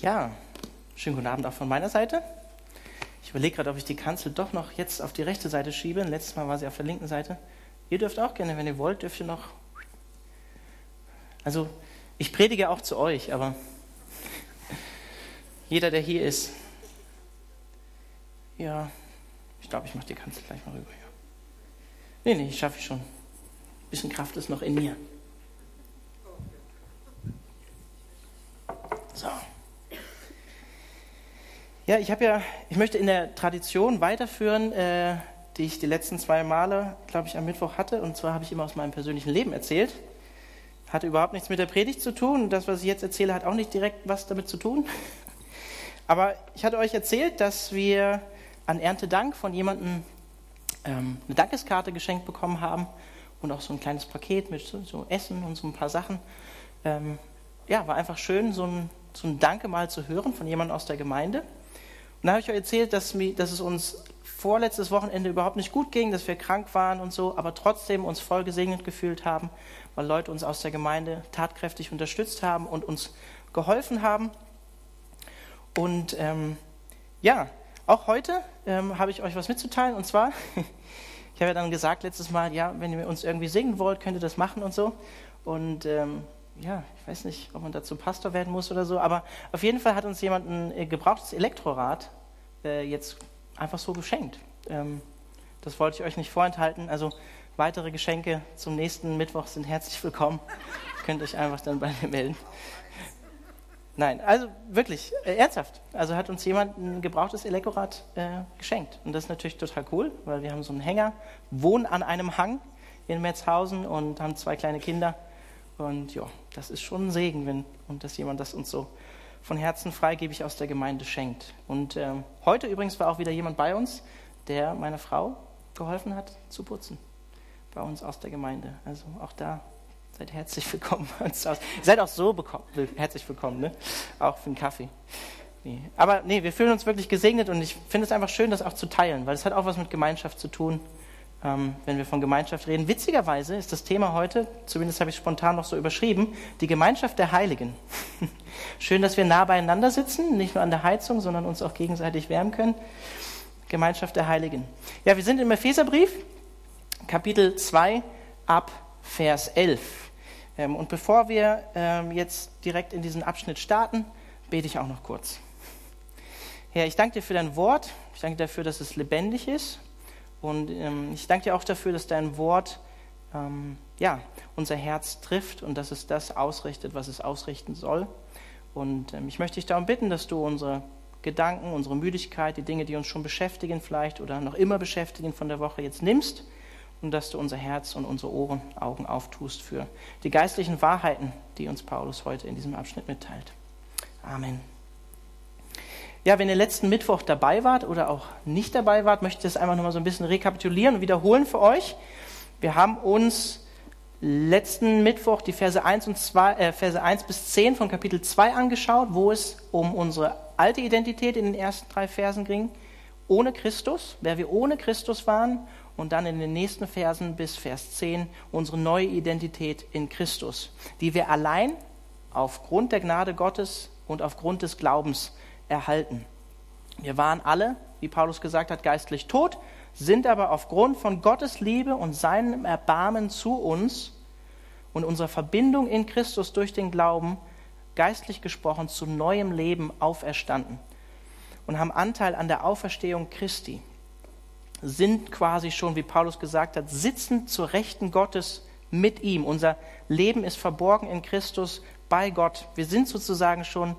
Ja, schönen guten Abend auch von meiner Seite. Ich überlege gerade, ob ich die Kanzel doch noch jetzt auf die rechte Seite schiebe. Letztes Mal war sie auf der linken Seite. Ihr dürft auch gerne, wenn ihr wollt, dürft ihr noch. Also, ich predige auch zu euch, aber jeder, der hier ist. Ja, ich glaube, ich mache die Kanzel gleich mal rüber. Ja. Nee, nee, ich schaffe ich schon. Ein bisschen Kraft ist noch in mir. So. Ja, ich habe ja, ich möchte in der Tradition weiterführen, äh, die ich die letzten zwei Male, glaube ich, am Mittwoch hatte. Und zwar habe ich immer aus meinem persönlichen Leben erzählt. Hatte überhaupt nichts mit der Predigt zu tun. Das, was ich jetzt erzähle, hat auch nicht direkt was damit zu tun. Aber ich hatte euch erzählt, dass wir an Erntedank von jemandem ähm, eine Dankeskarte geschenkt bekommen haben und auch so ein kleines Paket mit so, so Essen und so ein paar Sachen. Ähm, ja, war einfach schön, so ein, so ein Danke mal zu hören von jemandem aus der Gemeinde. Und da habe ich euch erzählt, dass, dass es uns vorletztes Wochenende überhaupt nicht gut ging, dass wir krank waren und so, aber trotzdem uns voll gesegnet gefühlt haben, weil Leute uns aus der Gemeinde tatkräftig unterstützt haben und uns geholfen haben. Und ähm, ja, auch heute ähm, habe ich euch was mitzuteilen und zwar, ich habe ja dann gesagt letztes Mal, ja, wenn ihr uns irgendwie singen wollt, könnt ihr das machen und so. Und ähm, ja, ich weiß nicht, ob man dazu Pastor werden muss oder so, aber auf jeden Fall hat uns jemand ein äh, gebrauchtes Elektrorad äh, jetzt einfach so geschenkt. Ähm, das wollte ich euch nicht vorenthalten. Also weitere Geschenke zum nächsten Mittwoch sind herzlich willkommen. Könnt euch einfach dann bei mir melden. Nein, also wirklich, äh, ernsthaft. Also hat uns jemand ein gebrauchtes Elektrorad äh, geschenkt. Und das ist natürlich total cool, weil wir haben so einen Hänger, wohnen an einem Hang in Metzhausen und haben zwei kleine Kinder. Und ja, das ist schon ein Segen, wenn und dass jemand das uns so von Herzen freigebig aus der Gemeinde schenkt. Und ähm, heute übrigens war auch wieder jemand bei uns, der meiner Frau geholfen hat zu putzen. Bei uns aus der Gemeinde. Also auch da seid herzlich willkommen. seid auch so herzlich willkommen, ne? Auch für einen Kaffee. Nee. Aber nee, wir fühlen uns wirklich gesegnet und ich finde es einfach schön, das auch zu teilen, weil es hat auch was mit Gemeinschaft zu tun ähm, wenn wir von Gemeinschaft reden. Witzigerweise ist das Thema heute, zumindest habe ich spontan noch so überschrieben, die Gemeinschaft der Heiligen. Schön, dass wir nah beieinander sitzen, nicht nur an der Heizung, sondern uns auch gegenseitig wärmen können. Gemeinschaft der Heiligen. Ja, wir sind im Epheserbrief, Kapitel 2 ab Vers 11. Ähm, und bevor wir ähm, jetzt direkt in diesen Abschnitt starten, bete ich auch noch kurz. Herr, ich danke dir für dein Wort. Ich danke dafür, dass es lebendig ist und ähm, ich danke dir auch dafür, dass dein Wort ähm, ja, unser Herz trifft und dass es das ausrichtet, was es ausrichten soll. Und ähm, ich möchte dich darum bitten, dass du unsere Gedanken, unsere Müdigkeit, die Dinge, die uns schon beschäftigen vielleicht oder noch immer beschäftigen von der Woche jetzt nimmst und dass du unser Herz und unsere Ohren, Augen auftust für die geistlichen Wahrheiten, die uns Paulus heute in diesem Abschnitt mitteilt. Amen. Ja, wenn ihr letzten Mittwoch dabei wart oder auch nicht dabei wart, möchte ich das einfach nochmal so ein bisschen rekapitulieren und wiederholen für euch. Wir haben uns letzten Mittwoch die Verse 1, und 2, äh, Verse 1 bis 10 von Kapitel 2 angeschaut, wo es um unsere alte Identität in den ersten drei Versen ging, ohne Christus, wer wir ohne Christus waren, und dann in den nächsten Versen bis Vers 10 unsere neue Identität in Christus, die wir allein aufgrund der Gnade Gottes und aufgrund des Glaubens erhalten. Wir waren alle, wie Paulus gesagt hat, geistlich tot, sind aber aufgrund von Gottes Liebe und seinem Erbarmen zu uns und unserer Verbindung in Christus durch den Glauben, geistlich gesprochen, zu neuem Leben auferstanden und haben Anteil an der Auferstehung Christi, sind quasi schon, wie Paulus gesagt hat, sitzen zur Rechten Gottes mit ihm. Unser Leben ist verborgen in Christus bei Gott. Wir sind sozusagen schon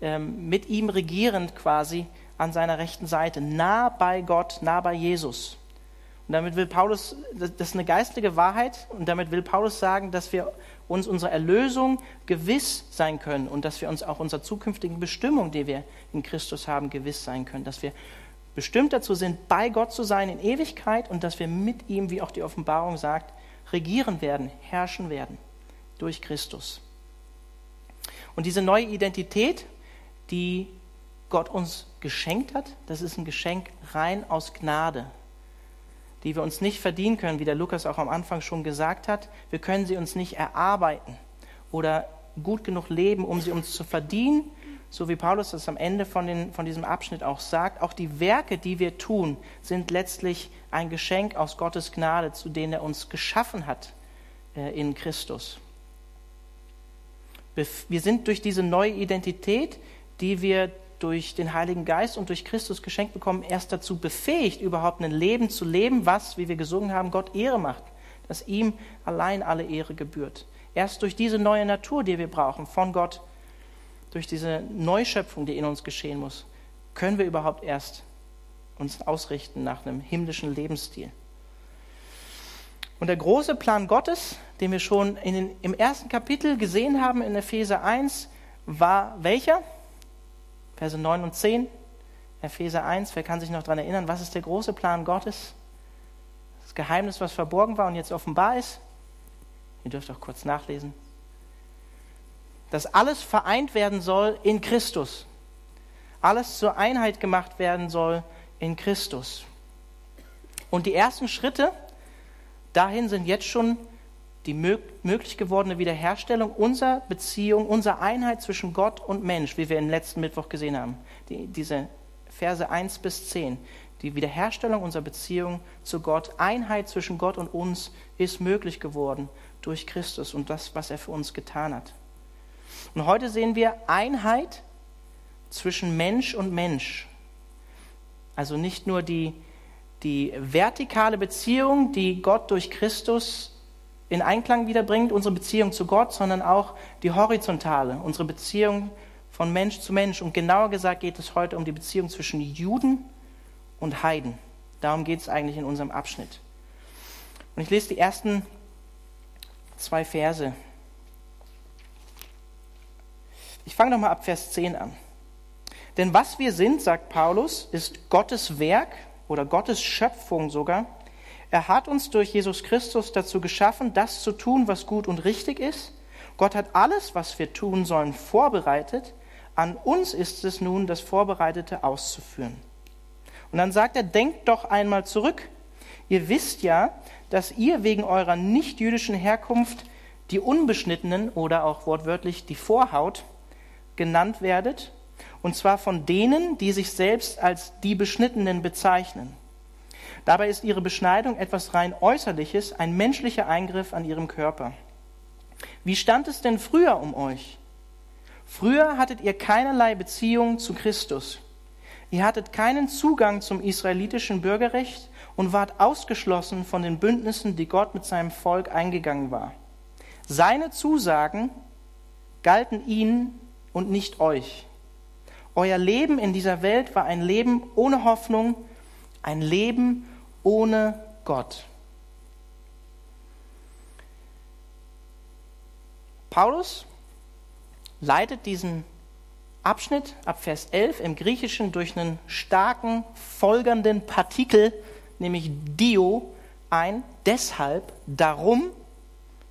ähm, mit ihm regierend quasi an seiner rechten Seite, nah bei Gott, nah bei Jesus. Und damit will Paulus, das ist eine geistige Wahrheit, und damit will Paulus sagen, dass wir uns unserer Erlösung gewiss sein können und dass wir uns auch unserer zukünftigen Bestimmung, die wir in Christus haben, gewiss sein können. Dass wir bestimmt dazu sind, bei Gott zu sein in Ewigkeit und dass wir mit ihm, wie auch die Offenbarung sagt, regieren werden, herrschen werden durch Christus. Und diese neue Identität, die Gott uns geschenkt hat. Das ist ein Geschenk rein aus Gnade, die wir uns nicht verdienen können, wie der Lukas auch am Anfang schon gesagt hat. Wir können sie uns nicht erarbeiten oder gut genug leben, um sie uns zu verdienen, so wie Paulus das am Ende von, den, von diesem Abschnitt auch sagt, auch die Werke, die wir tun, sind letztlich ein Geschenk aus Gottes Gnade, zu denen er uns geschaffen hat äh, in Christus. Wir sind durch diese neue Identität, die wir durch den Heiligen Geist und durch Christus geschenkt bekommen, erst dazu befähigt, überhaupt ein Leben zu leben, was, wie wir gesungen haben, Gott Ehre macht, dass ihm allein alle Ehre gebührt. Erst durch diese neue Natur, die wir brauchen, von Gott, durch diese Neuschöpfung, die in uns geschehen muss, können wir überhaupt erst uns ausrichten nach einem himmlischen Lebensstil. Und der große Plan Gottes, den wir schon den, im ersten Kapitel gesehen haben in Epheser 1, war welcher? Verse 9 und 10. Epheser 1, wer kann sich noch daran erinnern, was ist der große Plan Gottes? Das Geheimnis, was verborgen war und jetzt offenbar ist. Ihr dürft auch kurz nachlesen. Dass alles vereint werden soll in Christus. Alles zur Einheit gemacht werden soll in Christus. Und die ersten Schritte dahin sind jetzt schon die möglich gewordene Wiederherstellung unserer Beziehung, unserer Einheit zwischen Gott und Mensch, wie wir im letzten Mittwoch gesehen haben. Die, diese Verse 1 bis 10. Die Wiederherstellung unserer Beziehung zu Gott, Einheit zwischen Gott und uns ist möglich geworden durch Christus und das, was er für uns getan hat. Und heute sehen wir Einheit zwischen Mensch und Mensch. Also nicht nur die, die vertikale Beziehung, die Gott durch Christus in Einklang wiederbringt, unsere Beziehung zu Gott, sondern auch die horizontale, unsere Beziehung von Mensch zu Mensch. Und genauer gesagt geht es heute um die Beziehung zwischen Juden und Heiden. Darum geht es eigentlich in unserem Abschnitt. Und ich lese die ersten zwei Verse. Ich fange nochmal ab Vers 10 an. Denn was wir sind, sagt Paulus, ist Gottes Werk oder Gottes Schöpfung sogar. Er hat uns durch Jesus Christus dazu geschaffen, das zu tun, was gut und richtig ist. Gott hat alles, was wir tun sollen, vorbereitet. An uns ist es nun, das Vorbereitete auszuführen. Und dann sagt er, denkt doch einmal zurück. Ihr wisst ja, dass ihr wegen eurer nichtjüdischen Herkunft die Unbeschnittenen oder auch wortwörtlich die Vorhaut genannt werdet und zwar von denen, die sich selbst als die Beschnittenen bezeichnen. Dabei ist ihre Beschneidung etwas rein Äußerliches, ein menschlicher Eingriff an ihrem Körper. Wie stand es denn früher um euch? Früher hattet ihr keinerlei Beziehung zu Christus. Ihr hattet keinen Zugang zum israelitischen Bürgerrecht und wart ausgeschlossen von den Bündnissen, die Gott mit seinem Volk eingegangen war. Seine Zusagen galten ihnen und nicht euch. Euer Leben in dieser Welt war ein Leben ohne Hoffnung, ein Leben ohne Gott. Paulus leitet diesen Abschnitt ab Vers 11 im Griechischen durch einen starken, folgernden Partikel, nämlich Dio, ein. Deshalb, darum,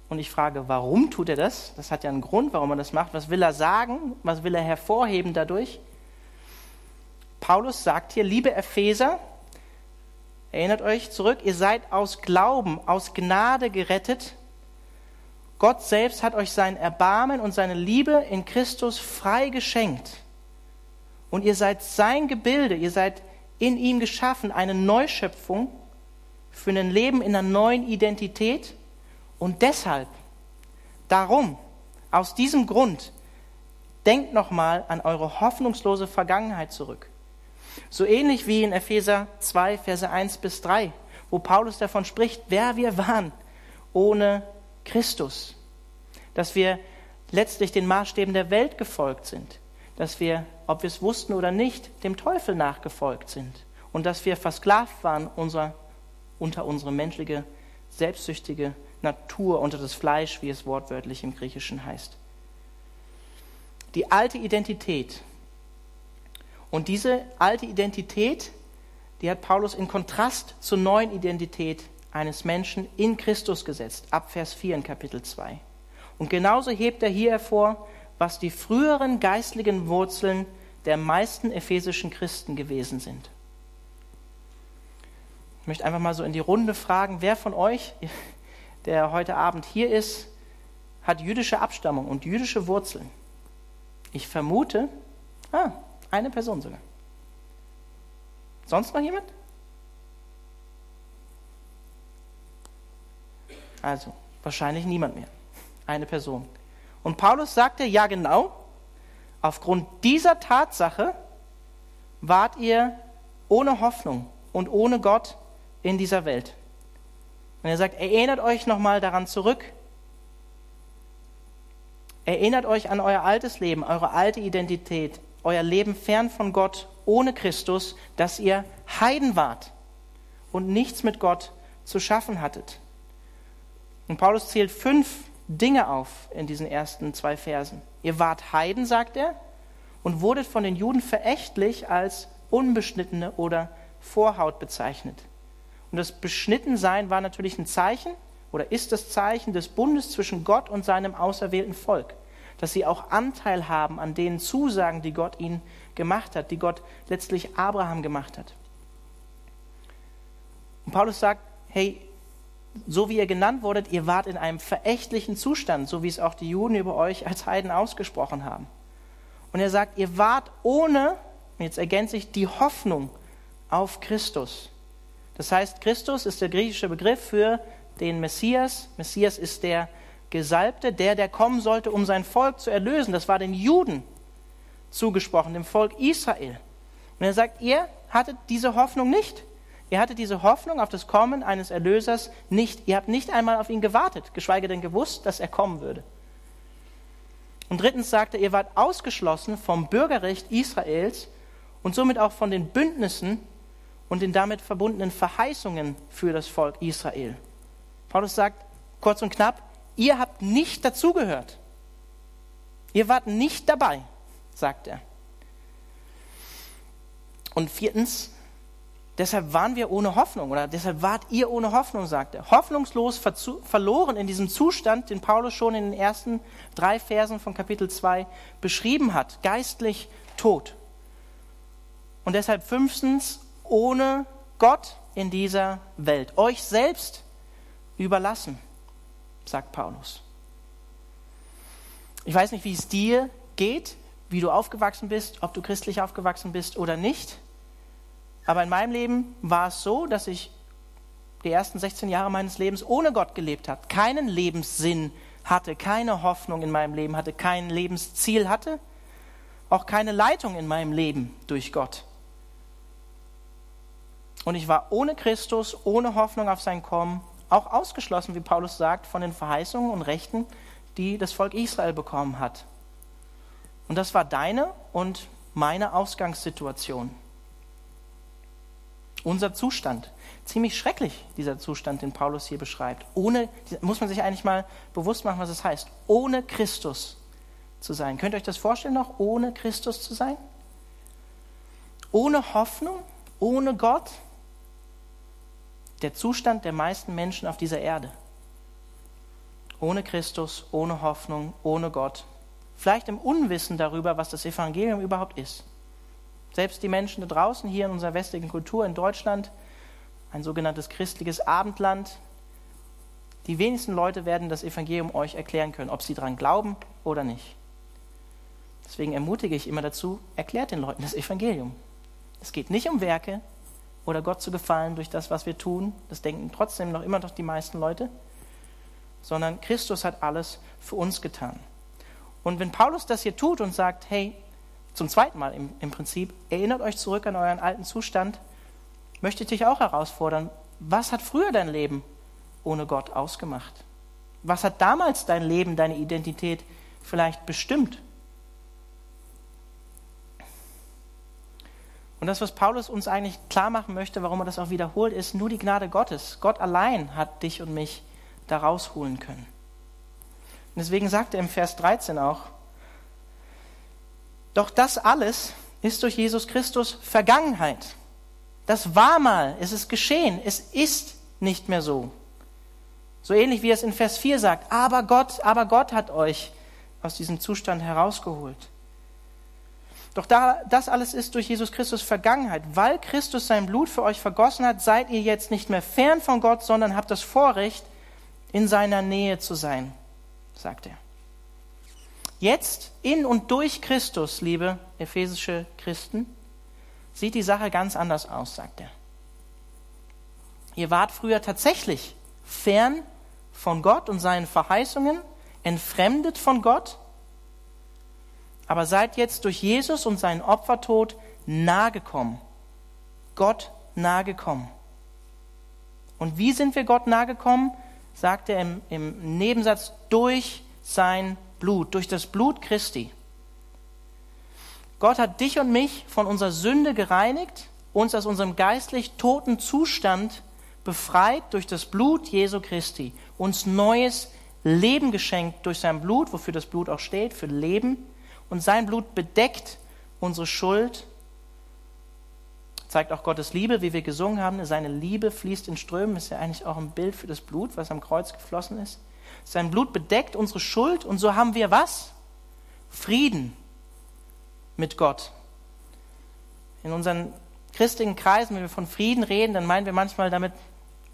und ich frage, warum tut er das? Das hat ja einen Grund, warum er das macht. Was will er sagen? Was will er hervorheben dadurch? Paulus sagt hier, liebe Epheser, erinnert euch zurück, ihr seid aus Glauben, aus Gnade gerettet. Gott selbst hat euch sein Erbarmen und seine Liebe in Christus frei geschenkt. Und ihr seid sein Gebilde, ihr seid in ihm geschaffen, eine Neuschöpfung für ein Leben in einer neuen Identität. Und deshalb, darum, aus diesem Grund, denkt nochmal an eure hoffnungslose Vergangenheit zurück. So ähnlich wie in Epheser 2, Verse 1 bis 3, wo Paulus davon spricht, wer wir waren ohne Christus. Dass wir letztlich den Maßstäben der Welt gefolgt sind. Dass wir, ob wir es wussten oder nicht, dem Teufel nachgefolgt sind. Und dass wir versklavt waren unser, unter unsere menschliche, selbstsüchtige Natur, unter das Fleisch, wie es wortwörtlich im Griechischen heißt. Die alte Identität, und diese alte Identität, die hat Paulus in Kontrast zur neuen Identität eines Menschen in Christus gesetzt, ab Vers 4 in Kapitel 2. Und genauso hebt er hier hervor, was die früheren geistlichen Wurzeln der meisten ephesischen Christen gewesen sind. Ich möchte einfach mal so in die Runde fragen, wer von euch, der heute Abend hier ist, hat jüdische Abstammung und jüdische Wurzeln? Ich vermute, Ah, eine Person sogar. Sonst noch jemand? Also, wahrscheinlich niemand mehr. Eine Person. Und Paulus sagte, ja genau, aufgrund dieser Tatsache wart ihr ohne Hoffnung und ohne Gott in dieser Welt. Und er sagt, erinnert euch nochmal daran zurück. Erinnert euch an euer altes Leben, eure alte Identität, euer Leben fern von Gott, ohne Christus, dass ihr Heiden wart und nichts mit Gott zu schaffen hattet. Und Paulus zählt fünf Dinge auf in diesen ersten zwei Versen. Ihr wart Heiden, sagt er, und wurdet von den Juden verächtlich als unbeschnittene oder Vorhaut bezeichnet. Und das Beschnittensein war natürlich ein Zeichen oder ist das Zeichen des Bundes zwischen Gott und seinem auserwählten Volk, dass sie auch Anteil haben an den Zusagen, die Gott ihnen gemacht hat, die Gott letztlich Abraham gemacht hat. Und Paulus sagt, hey, so wie ihr genannt wurdet, ihr wart in einem verächtlichen Zustand, so wie es auch die Juden über euch als Heiden ausgesprochen haben. Und er sagt, ihr wart ohne, jetzt ergänze ich, die Hoffnung auf Christus. Das heißt, Christus ist der griechische Begriff für den Messias. Messias ist der Gesalbte, der, der kommen sollte, um sein Volk zu erlösen. Das war den Juden zugesprochen, dem Volk Israel. Und er sagt, ihr hattet diese Hoffnung nicht. Ihr hattet diese Hoffnung auf das Kommen eines Erlösers nicht. Ihr habt nicht einmal auf ihn gewartet, geschweige denn gewusst, dass er kommen würde. Und drittens sagte er, ihr wart ausgeschlossen vom Bürgerrecht Israels und somit auch von den Bündnissen und den damit verbundenen Verheißungen für das Volk Israel. Paulus sagt kurz und knapp, ihr habt nicht dazugehört. Ihr wart nicht dabei, sagt er. Und viertens, deshalb waren wir ohne Hoffnung oder deshalb wart ihr ohne Hoffnung, sagt er. Hoffnungslos verloren in diesem Zustand, den Paulus schon in den ersten drei Versen von Kapitel 2 beschrieben hat. Geistlich tot. Und deshalb fünftens, ohne Gott in dieser Welt. Euch selbst überlassen, sagt Paulus. Ich weiß nicht, wie es dir geht, wie du aufgewachsen bist, ob du christlich aufgewachsen bist oder nicht. Aber in meinem Leben war es so, dass ich die ersten 16 Jahre meines Lebens ohne Gott gelebt habe, keinen Lebenssinn hatte, keine Hoffnung in meinem Leben hatte, kein Lebensziel hatte, auch keine Leitung in meinem Leben durch Gott. Und ich war ohne Christus, ohne Hoffnung auf sein Kommen, auch ausgeschlossen, wie Paulus sagt, von den Verheißungen und Rechten, die das Volk Israel bekommen hat. Und das war deine und meine Ausgangssituation. Unser Zustand. Ziemlich schrecklich, dieser Zustand, den Paulus hier beschreibt. Ohne, muss man sich eigentlich mal bewusst machen, was es heißt. Ohne Christus zu sein. Könnt ihr euch das vorstellen noch, ohne Christus zu sein? Ohne Hoffnung, ohne Gott, der Zustand der meisten Menschen auf dieser Erde. Ohne Christus, ohne Hoffnung, ohne Gott. Vielleicht im Unwissen darüber, was das Evangelium überhaupt ist. Selbst die Menschen da draußen hier in unserer westlichen Kultur in Deutschland, ein sogenanntes christliches Abendland, die wenigsten Leute werden das Evangelium euch erklären können, ob sie daran glauben oder nicht. Deswegen ermutige ich immer dazu, erklärt den Leuten das Evangelium. Es geht nicht um Werke, oder Gott zu gefallen durch das, was wir tun. Das denken trotzdem noch immer noch die meisten Leute. Sondern Christus hat alles für uns getan. Und wenn Paulus das hier tut und sagt, hey, zum zweiten Mal im, im Prinzip, erinnert euch zurück an euren alten Zustand, möchte ich dich auch herausfordern, was hat früher dein Leben ohne Gott ausgemacht? Was hat damals dein Leben, deine Identität vielleicht bestimmt? Und das, was Paulus uns eigentlich klar machen möchte, warum er das auch wiederholt, ist nur die Gnade Gottes. Gott allein hat dich und mich da rausholen können. Und deswegen sagt er im Vers 13 auch, doch das alles ist durch Jesus Christus Vergangenheit. Das war mal, es ist geschehen, es ist nicht mehr so. So ähnlich wie er es in Vers 4 sagt, aber Gott, aber Gott hat euch aus diesem Zustand herausgeholt. Doch da, das alles ist durch Jesus Christus Vergangenheit. Weil Christus sein Blut für euch vergossen hat, seid ihr jetzt nicht mehr fern von Gott, sondern habt das Vorrecht, in seiner Nähe zu sein, sagt er. Jetzt in und durch Christus, liebe ephesische Christen, sieht die Sache ganz anders aus, sagt er. Ihr wart früher tatsächlich fern von Gott und seinen Verheißungen, entfremdet von Gott, aber seid jetzt durch Jesus und seinen Opfertod nahegekommen. Gott nahegekommen. Und wie sind wir Gott nahegekommen? Sagt er im, im Nebensatz, durch sein Blut, durch das Blut Christi. Gott hat dich und mich von unserer Sünde gereinigt, uns aus unserem geistlich toten Zustand befreit durch das Blut Jesu Christi, uns neues Leben geschenkt durch sein Blut, wofür das Blut auch steht, für Leben. Und sein Blut bedeckt unsere Schuld, zeigt auch Gottes Liebe, wie wir gesungen haben. Seine Liebe fließt in Strömen, ist ja eigentlich auch ein Bild für das Blut, was am Kreuz geflossen ist. Sein Blut bedeckt unsere Schuld und so haben wir was? Frieden mit Gott. In unseren christlichen Kreisen, wenn wir von Frieden reden, dann meinen wir manchmal damit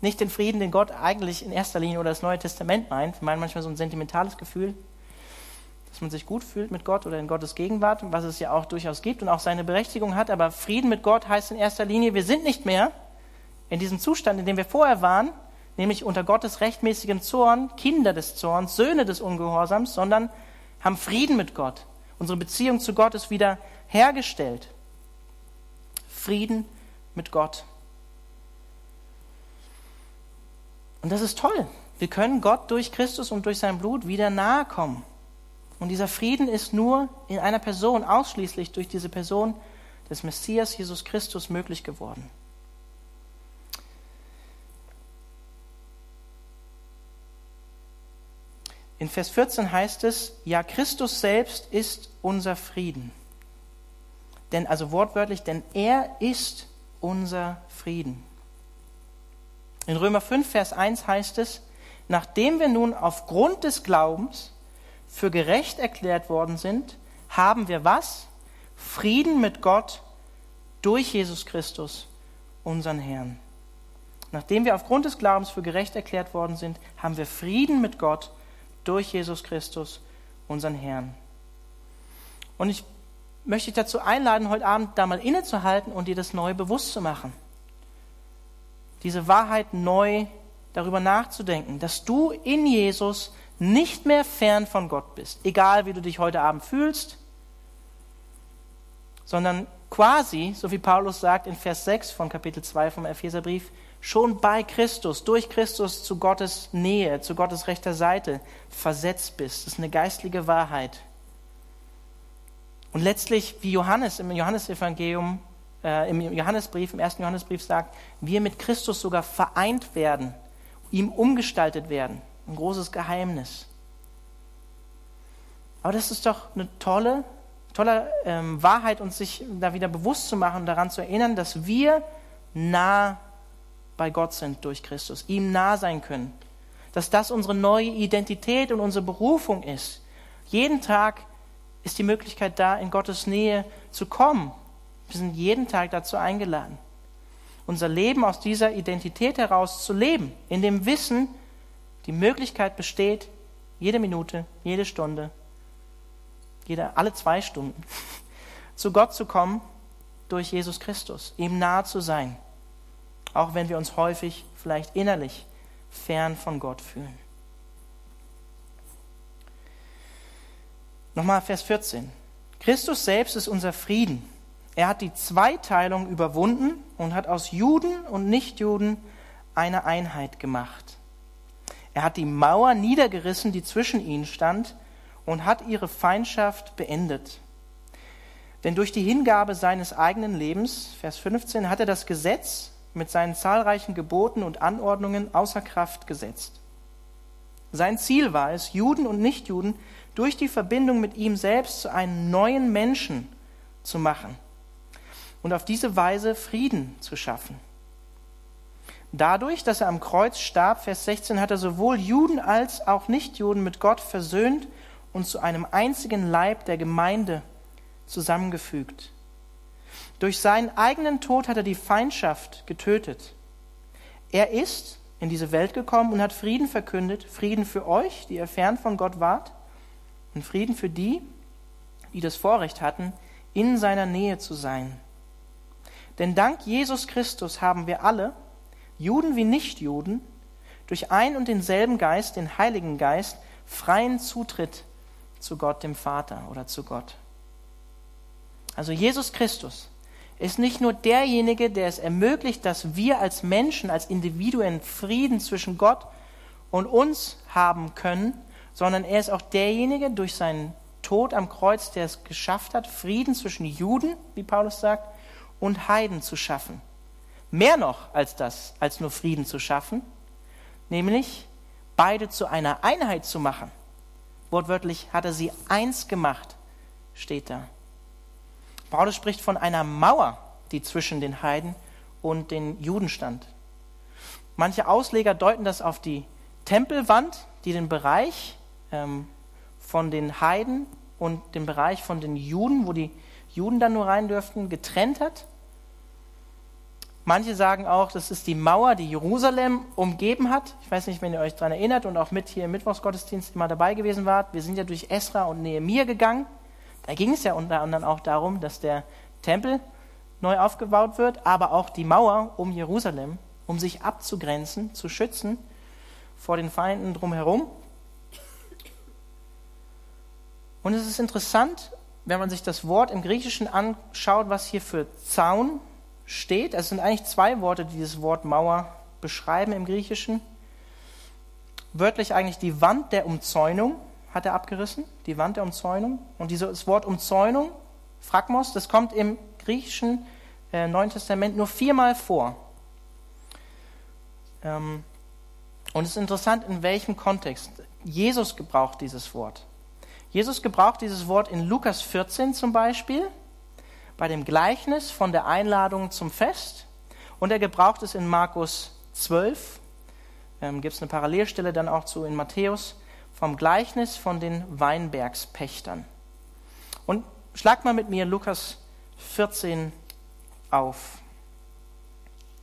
nicht den Frieden, den Gott eigentlich in erster Linie oder das Neue Testament meint. Wir meinen manchmal so ein sentimentales Gefühl, dass man sich gut fühlt mit Gott oder in Gottes Gegenwart, was es ja auch durchaus gibt und auch seine Berechtigung hat. Aber Frieden mit Gott heißt in erster Linie, wir sind nicht mehr in diesem Zustand, in dem wir vorher waren, nämlich unter Gottes rechtmäßigem Zorn, Kinder des Zorns, Söhne des Ungehorsams, sondern haben Frieden mit Gott. Unsere Beziehung zu Gott ist wieder hergestellt. Frieden mit Gott. Und das ist toll. Wir können Gott durch Christus und durch sein Blut wieder nahe kommen. Und dieser Frieden ist nur in einer Person, ausschließlich durch diese Person des Messias Jesus Christus möglich geworden. In Vers 14 heißt es, ja, Christus selbst ist unser Frieden. Denn, also wortwörtlich, denn er ist unser Frieden. In Römer 5, Vers 1 heißt es, nachdem wir nun aufgrund des Glaubens für gerecht erklärt worden sind, haben wir was? Frieden mit Gott durch Jesus Christus, unseren Herrn. Nachdem wir aufgrund des Glaubens für gerecht erklärt worden sind, haben wir Frieden mit Gott durch Jesus Christus, unseren Herrn. Und ich möchte dich dazu einladen, heute Abend da mal innezuhalten und dir das neu bewusst zu machen. Diese Wahrheit neu darüber nachzudenken, dass du in Jesus nicht mehr fern von Gott bist, egal wie du dich heute Abend fühlst, sondern quasi, so wie Paulus sagt in Vers 6 von Kapitel 2 vom Epheserbrief, schon bei Christus, durch Christus zu Gottes Nähe, zu Gottes rechter Seite versetzt bist. Das ist eine geistliche Wahrheit. Und letztlich, wie Johannes im Johannesevangelium, äh, im Johannesbrief, im ersten Johannesbrief sagt, wir mit Christus sogar vereint werden, ihm umgestaltet werden. Ein großes Geheimnis. Aber das ist doch eine tolle, tolle ähm, Wahrheit, uns sich da wieder bewusst zu machen und daran zu erinnern, dass wir nah bei Gott sind durch Christus, ihm nah sein können. Dass das unsere neue Identität und unsere Berufung ist. Jeden Tag ist die Möglichkeit da, in Gottes Nähe zu kommen. Wir sind jeden Tag dazu eingeladen. Unser Leben aus dieser Identität heraus zu leben, in dem Wissen, die Möglichkeit besteht, jede Minute, jede Stunde, jede, alle zwei Stunden, zu Gott zu kommen durch Jesus Christus, ihm nahe zu sein auch wenn wir uns häufig vielleicht innerlich fern von Gott fühlen. Nochmal Vers 14. Christus selbst ist unser Frieden. Er hat die Zweiteilung überwunden und hat aus Juden und Nichtjuden eine Einheit gemacht. Er hat die Mauer niedergerissen, die zwischen ihnen stand, und hat ihre Feindschaft beendet. Denn durch die Hingabe seines eigenen Lebens, Vers 15, hat er das Gesetz mit seinen zahlreichen Geboten und Anordnungen außer Kraft gesetzt. Sein Ziel war es, Juden und Nichtjuden durch die Verbindung mit ihm selbst zu einem neuen Menschen zu machen und auf diese Weise Frieden zu schaffen. Dadurch, dass er am Kreuz starb, Vers 16, hat er sowohl Juden als auch Nichtjuden mit Gott versöhnt und zu einem einzigen Leib der Gemeinde zusammengefügt. Durch seinen eigenen Tod hat er die Feindschaft getötet. Er ist in diese Welt gekommen und hat Frieden verkündet, Frieden für euch, die ihr fern von Gott wart, und Frieden für die, die das Vorrecht hatten, in seiner Nähe zu sein. Denn dank Jesus Christus haben wir alle, Juden wie Nichtjuden, durch ein und denselben Geist, den Heiligen Geist, freien Zutritt zu Gott, dem Vater oder zu Gott. Also Jesus Christus ist nicht nur derjenige, der es ermöglicht, dass wir als Menschen, als Individuen Frieden zwischen Gott und uns haben können, sondern er ist auch derjenige durch seinen Tod am Kreuz, der es geschafft hat, Frieden zwischen Juden, wie Paulus sagt, und Heiden zu schaffen. Mehr noch als das, als nur Frieden zu schaffen, nämlich beide zu einer Einheit zu machen. Wortwörtlich hat er sie eins gemacht, steht da. Paulus spricht von einer Mauer, die zwischen den Heiden und den Juden stand. Manche Ausleger deuten das auf die Tempelwand, die den Bereich ähm, von den Heiden und den Bereich von den Juden, wo die Juden dann nur rein dürften, getrennt hat. Manche sagen auch, das ist die Mauer, die Jerusalem umgeben hat. Ich weiß nicht, wenn ihr euch daran erinnert und auch mit hier im Mittwochsgottesdienst immer dabei gewesen wart. Wir sind ja durch Esra und Nehemiah gegangen. Da ging es ja unter anderem auch darum, dass der Tempel neu aufgebaut wird, aber auch die Mauer um Jerusalem, um sich abzugrenzen, zu schützen vor den Feinden drumherum. Und es ist interessant, wenn man sich das Wort im Griechischen anschaut, was hier für Zaun steht. Es sind eigentlich zwei Worte, die dieses Wort Mauer beschreiben im Griechischen. Wörtlich eigentlich die Wand der Umzäunung hat er abgerissen, die Wand der Umzäunung. Und dieses Wort Umzäunung, Phragmos, das kommt im griechischen äh, Neuen Testament nur viermal vor. Ähm, und es ist interessant, in welchem Kontext. Jesus gebraucht dieses Wort. Jesus gebraucht dieses Wort in Lukas 14 zum Beispiel, bei dem Gleichnis von der Einladung zum Fest. Und er gebraucht es in Markus 12. Ähm, Gibt es eine Parallelstelle dann auch zu in Matthäus vom Gleichnis von den Weinbergspächtern. Und schlag mal mit mir Lukas 14 auf.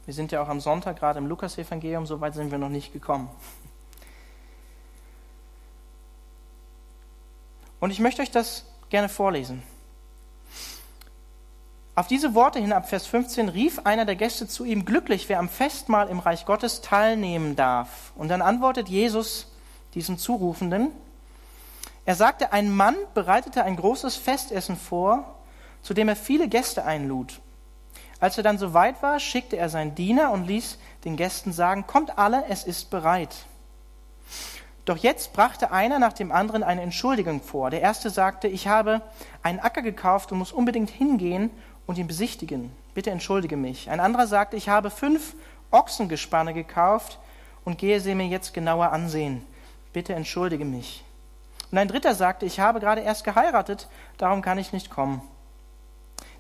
Wir sind ja auch am Sonntag gerade im Lukas-Evangelium, so weit sind wir noch nicht gekommen. Und ich möchte euch das gerne vorlesen. Auf diese Worte hin ab Vers 15 rief einer der Gäste zu ihm, glücklich, wer am Festmahl im Reich Gottes teilnehmen darf. Und dann antwortet Jesus, diesem Zurufenden. Er sagte, ein Mann bereitete ein großes Festessen vor, zu dem er viele Gäste einlud. Als er dann so weit war, schickte er seinen Diener und ließ den Gästen sagen, kommt alle, es ist bereit. Doch jetzt brachte einer nach dem anderen eine Entschuldigung vor. Der erste sagte, ich habe einen Acker gekauft und muss unbedingt hingehen und ihn besichtigen. Bitte entschuldige mich. Ein anderer sagte, ich habe fünf Ochsengespanne gekauft und gehe sie mir jetzt genauer ansehen bitte entschuldige mich. Und ein dritter sagte, ich habe gerade erst geheiratet, darum kann ich nicht kommen.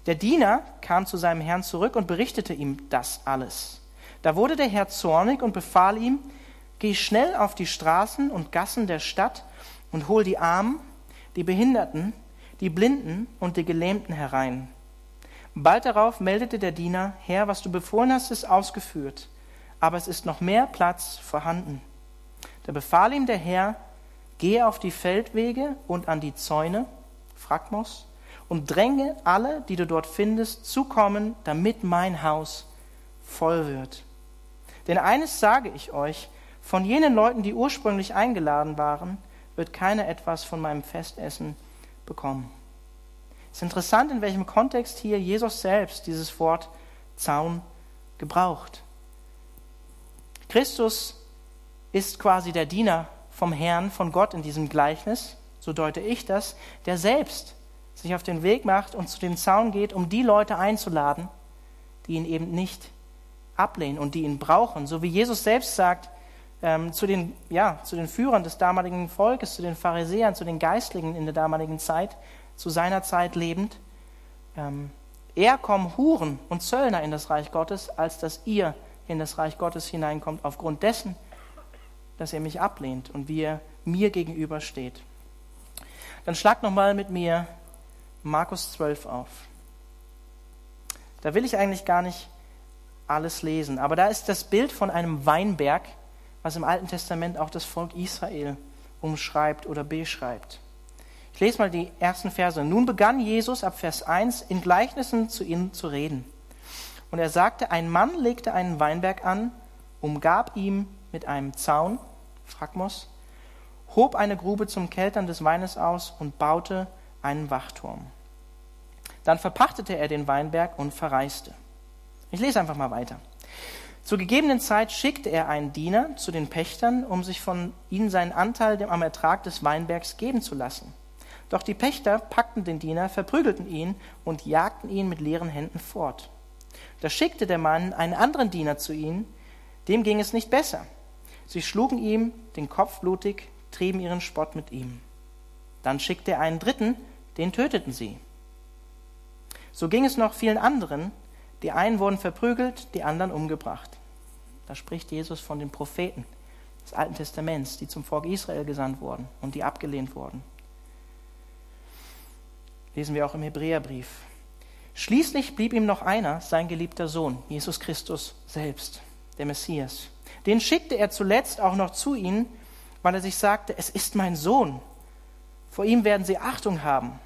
Der Diener kam zu seinem Herrn zurück und berichtete ihm das alles. Da wurde der Herr zornig und befahl ihm, geh schnell auf die Straßen und Gassen der Stadt und hol die Armen, die Behinderten, die Blinden und die Gelähmten herein. Bald darauf meldete der Diener, Herr, was du befohlen hast, ist ausgeführt, aber es ist noch mehr Platz vorhanden. Da befahl ihm der Herr, gehe auf die Feldwege und an die Zäune, Phragmos, und dränge alle, die du dort findest, zu kommen, damit mein Haus voll wird. Denn eines sage ich euch, von jenen Leuten, die ursprünglich eingeladen waren, wird keiner etwas von meinem Festessen bekommen. Es ist interessant, in welchem Kontext hier Jesus selbst dieses Wort Zaun gebraucht. Christus ist quasi der Diener vom Herrn, von Gott in diesem Gleichnis, so deute ich das, der selbst sich auf den Weg macht und zu dem Zaun geht, um die Leute einzuladen, die ihn eben nicht ablehnen und die ihn brauchen. So wie Jesus selbst sagt ähm, zu, den, ja, zu den Führern des damaligen Volkes, zu den Pharisäern, zu den Geistlichen in der damaligen Zeit, zu seiner Zeit lebend, ähm, eher kommen Huren und Zöllner in das Reich Gottes, als dass ihr in das Reich Gottes hineinkommt, aufgrund dessen, dass er mich ablehnt und wie er mir gegenübersteht. Dann schlag nochmal mit mir Markus 12 auf. Da will ich eigentlich gar nicht alles lesen, aber da ist das Bild von einem Weinberg, was im Alten Testament auch das Volk Israel umschreibt oder beschreibt. Ich lese mal die ersten Verse. Nun begann Jesus ab Vers 1 in Gleichnissen zu ihnen zu reden. Und er sagte, ein Mann legte einen Weinberg an, umgab ihm mit einem Zaun, Phragmos, hob eine Grube zum Keltern des Weines aus und baute einen Wachturm. Dann verpachtete er den Weinberg und verreiste. Ich lese einfach mal weiter. Zur gegebenen Zeit schickte er einen Diener zu den Pächtern, um sich von ihnen seinen Anteil am Ertrag des Weinbergs geben zu lassen. Doch die Pächter packten den Diener, verprügelten ihn und jagten ihn mit leeren Händen fort. Da schickte der Mann einen anderen Diener zu ihnen, dem ging es nicht besser. Sie schlugen ihm den Kopf blutig, trieben ihren Spott mit ihm. Dann schickte er einen dritten, den töteten sie. So ging es noch vielen anderen, die einen wurden verprügelt, die anderen umgebracht. Da spricht Jesus von den Propheten des Alten Testaments, die zum Volk Israel gesandt wurden und die abgelehnt wurden. Lesen wir auch im Hebräerbrief. Schließlich blieb ihm noch einer, sein geliebter Sohn, Jesus Christus selbst, der Messias. Den schickte er zuletzt auch noch zu ihnen, weil er sich sagte, es ist mein Sohn. Vor ihm werden sie Achtung haben.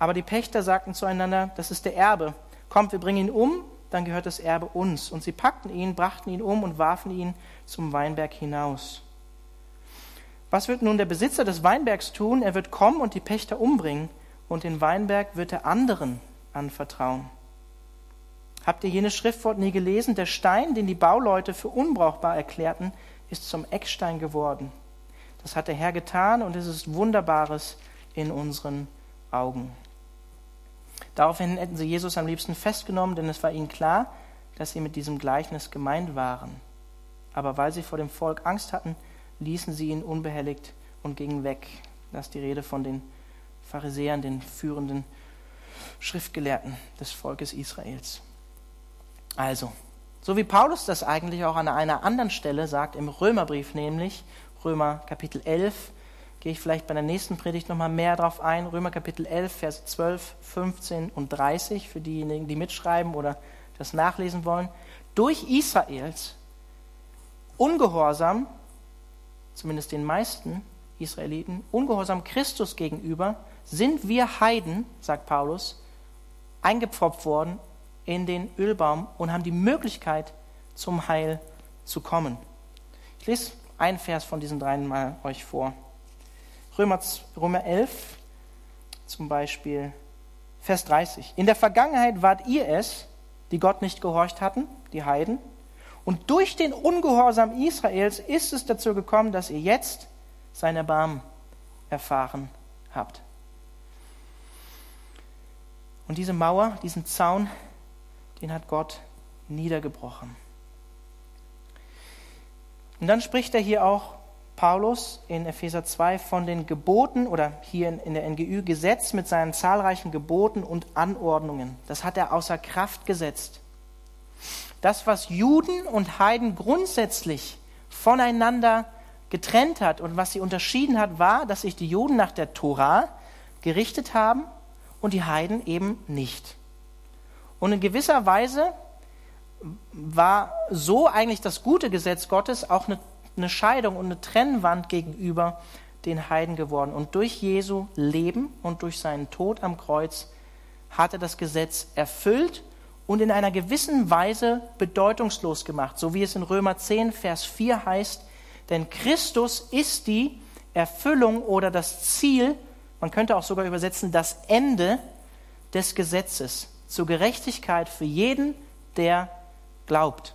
Aber die Pächter sagten zueinander, das ist der Erbe, Kommt, wir bringen ihn um, dann gehört das Erbe uns. Und sie packten ihn, brachten ihn um und warfen ihn zum Weinberg hinaus. Was wird nun der Besitzer des Weinbergs tun? Er wird kommen und die Pächter umbringen, und den Weinberg wird er anderen anvertrauen. Habt ihr jenes Schriftwort nie gelesen? Der Stein, den die Bauleute für unbrauchbar erklärten, ist zum Eckstein geworden. Das hat der Herr getan und es ist Wunderbares in unseren Augen. Daraufhin hätten sie Jesus am liebsten festgenommen, denn es war ihnen klar, dass sie mit diesem Gleichnis gemeint waren. Aber weil sie vor dem Volk Angst hatten, ließen sie ihn unbehelligt und gingen weg. Das ist die Rede von den Pharisäern, den führenden Schriftgelehrten des Volkes Israels. Also, so wie Paulus das eigentlich auch an einer anderen Stelle sagt, im Römerbrief nämlich, Römer Kapitel 11, gehe ich vielleicht bei der nächsten Predigt nochmal mehr drauf ein. Römer Kapitel 11, Vers 12, 15 und 30 für diejenigen, die mitschreiben oder das nachlesen wollen. Durch Israels Ungehorsam, zumindest den meisten Israeliten, Ungehorsam Christus gegenüber, sind wir Heiden, sagt Paulus, eingepfropft worden in den Ölbaum und haben die Möglichkeit, zum Heil zu kommen. Ich lese einen Vers von diesen dreien mal euch vor. Römer, Römer 11 zum Beispiel, Vers 30. In der Vergangenheit wart ihr es, die Gott nicht gehorcht hatten, die Heiden. Und durch den Ungehorsam Israels ist es dazu gekommen, dass ihr jetzt sein Erbarmen erfahren habt. Und diese Mauer, diesen Zaun, den hat Gott niedergebrochen. Und dann spricht er hier auch Paulus in Epheser 2 von den Geboten oder hier in der NGÜ Gesetz mit seinen zahlreichen Geboten und Anordnungen. Das hat er außer Kraft gesetzt. Das, was Juden und Heiden grundsätzlich voneinander getrennt hat und was sie unterschieden hat, war, dass sich die Juden nach der Tora gerichtet haben und die Heiden eben nicht. Und in gewisser Weise war so eigentlich das gute Gesetz Gottes auch eine eine Scheidung und eine Trennwand gegenüber den Heiden geworden. Und durch Jesu Leben und durch seinen Tod am Kreuz hat er das Gesetz erfüllt und in einer gewissen Weise bedeutungslos gemacht, so wie es in Römer 10, Vers 4 heißt, denn Christus ist die Erfüllung oder das Ziel, man könnte auch sogar übersetzen, das Ende des Gesetzes zur Gerechtigkeit für jeden, der glaubt.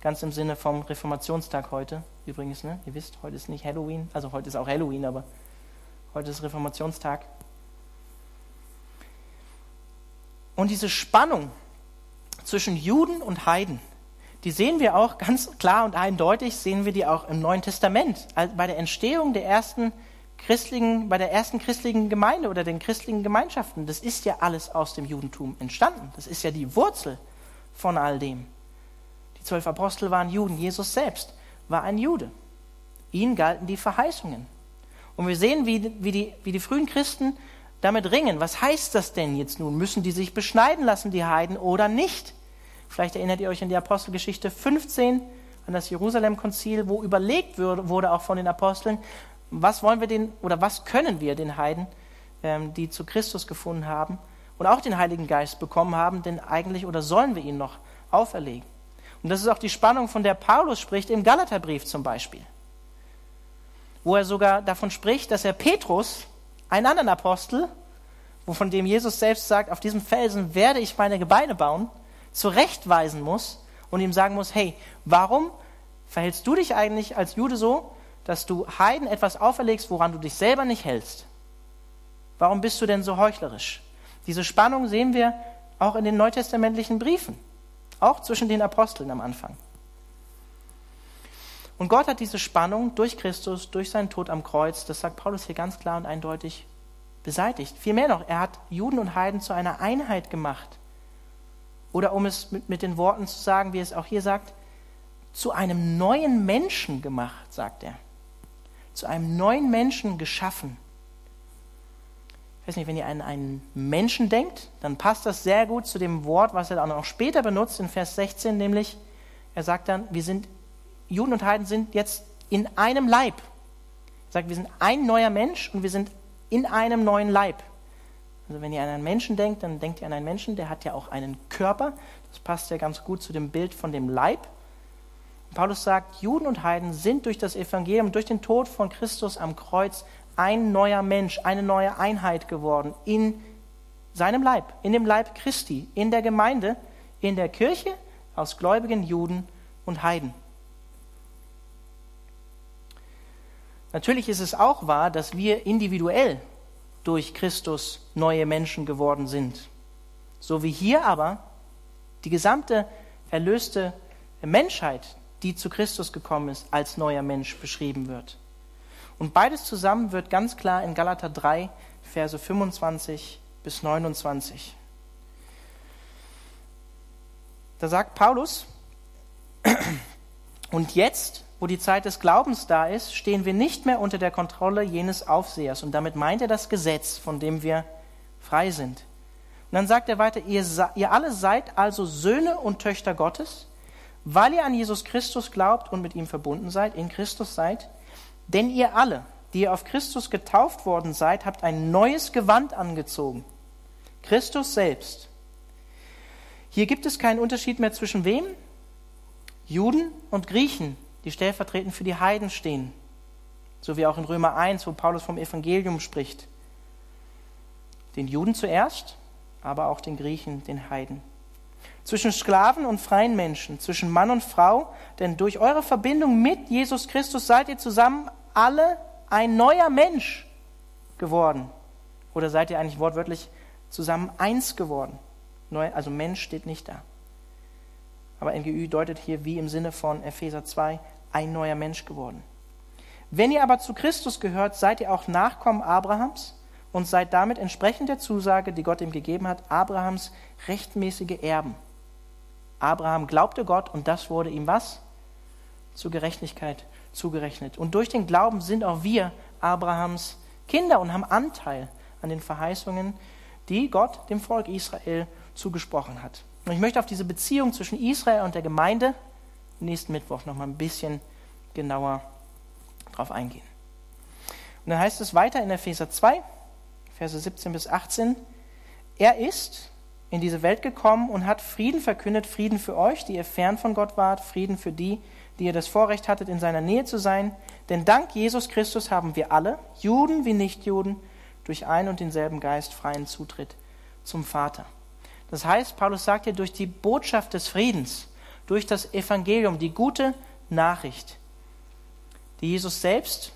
Ganz im Sinne vom Reformationstag heute. Übrigens, ne? ihr wisst, heute ist nicht Halloween, also heute ist auch Halloween, aber heute ist Reformationstag. Und diese Spannung zwischen Juden und Heiden, die sehen wir auch ganz klar und eindeutig, sehen wir die auch im Neuen Testament. Also bei der Entstehung der ersten christlichen, bei der ersten christlichen Gemeinde oder den christlichen Gemeinschaften. Das ist ja alles aus dem Judentum entstanden. Das ist ja die Wurzel von all dem zwölf Apostel waren Juden. Jesus selbst war ein Jude. Ihnen galten die Verheißungen. Und wir sehen, wie, wie, die, wie die frühen Christen damit ringen. Was heißt das denn jetzt nun? Müssen die sich beschneiden lassen, die Heiden, oder nicht? Vielleicht erinnert ihr euch an die Apostelgeschichte 15, an das Jerusalem-Konzil, wo überlegt wurde auch von den Aposteln, Was wollen wir den oder was können wir den Heiden, ähm, die zu Christus gefunden haben und auch den Heiligen Geist bekommen haben, denn eigentlich oder sollen wir ihn noch auferlegen? Und das ist auch die Spannung, von der Paulus spricht im Galaterbrief zum Beispiel, wo er sogar davon spricht, dass er Petrus, einen anderen Apostel, wovon dem Jesus selbst sagt, auf diesem Felsen werde ich meine Gebeine bauen, zurechtweisen muss und ihm sagen muss, hey, warum verhältst du dich eigentlich als Jude so, dass du Heiden etwas auferlegst, woran du dich selber nicht hältst? Warum bist du denn so heuchlerisch? Diese Spannung sehen wir auch in den neutestamentlichen Briefen, auch zwischen den Aposteln am Anfang. Und Gott hat diese Spannung durch Christus, durch seinen Tod am Kreuz, das sagt Paulus hier ganz klar und eindeutig, beseitigt. Vielmehr noch, er hat Juden und Heiden zu einer Einheit gemacht. Oder um es mit, mit den Worten zu sagen, wie es auch hier sagt, zu einem neuen Menschen gemacht, sagt er. Zu einem neuen Menschen geschaffen. Ich weiß nicht, wenn ihr an einen Menschen denkt, dann passt das sehr gut zu dem Wort, was er dann auch später benutzt in Vers 16, nämlich er sagt dann, wir sind, Juden und Heiden sind jetzt in einem Leib. Er sagt, wir sind ein neuer Mensch und wir sind in einem neuen Leib. Also wenn ihr an einen Menschen denkt, dann denkt ihr an einen Menschen, der hat ja auch einen Körper. Das passt ja ganz gut zu dem Bild von dem Leib. Paulus sagt, Juden und Heiden sind durch das Evangelium, durch den Tod von Christus am Kreuz ein neuer Mensch, eine neue Einheit geworden in seinem Leib, in dem Leib Christi, in der Gemeinde, in der Kirche aus gläubigen Juden und Heiden. Natürlich ist es auch wahr, dass wir individuell durch Christus neue Menschen geworden sind. So wie hier aber die gesamte erlöste Menschheit, die zu Christus gekommen ist, als neuer Mensch beschrieben wird. Und beides zusammen wird ganz klar in Galater 3, Verse 25 bis 29. Da sagt Paulus, und jetzt wo die Zeit des Glaubens da ist, stehen wir nicht mehr unter der Kontrolle jenes Aufsehers. Und damit meint er das Gesetz, von dem wir frei sind. Und dann sagt er weiter, ihr, ihr alle seid also Söhne und Töchter Gottes, weil ihr an Jesus Christus glaubt und mit ihm verbunden seid, in Christus seid. Denn ihr alle, die ihr auf Christus getauft worden seid, habt ein neues Gewand angezogen. Christus selbst. Hier gibt es keinen Unterschied mehr zwischen wem? Juden und Griechen, die stellvertretend für die Heiden stehen. So wie auch in Römer 1, wo Paulus vom Evangelium spricht. Den Juden zuerst, aber auch den Griechen, den Heiden. Zwischen Sklaven und freien Menschen, zwischen Mann und Frau, denn durch eure Verbindung mit Jesus Christus seid ihr zusammen alle ein neuer Mensch geworden. Oder seid ihr eigentlich wortwörtlich zusammen eins geworden? Neu, also Mensch steht nicht da. Aber NGÜ deutet hier wie im Sinne von Epheser 2 ein neuer Mensch geworden. Wenn ihr aber zu Christus gehört, seid ihr auch Nachkommen Abrahams und seid damit entsprechend der Zusage, die Gott ihm gegeben hat, Abrahams rechtmäßige Erben. Abraham glaubte Gott und das wurde ihm was? Zur Gerechtigkeit zugerechnet. Und durch den Glauben sind auch wir Abrahams Kinder und haben Anteil an den Verheißungen, die Gott dem Volk Israel zugesprochen hat. Und ich möchte auf diese Beziehung zwischen Israel und der Gemeinde nächsten Mittwoch noch mal ein bisschen genauer drauf eingehen. Und dann heißt es weiter in Epheser 2, Verse 17 bis 18, er ist in diese Welt gekommen und hat Frieden verkündet, Frieden für euch, die ihr fern von Gott wart, Frieden für die, die ihr das Vorrecht hattet, in seiner Nähe zu sein. Denn dank Jesus Christus haben wir alle, Juden wie Nichtjuden, durch einen und denselben Geist freien Zutritt zum Vater. Das heißt, Paulus sagt hier, durch die Botschaft des Friedens, durch das Evangelium, die gute Nachricht, die Jesus selbst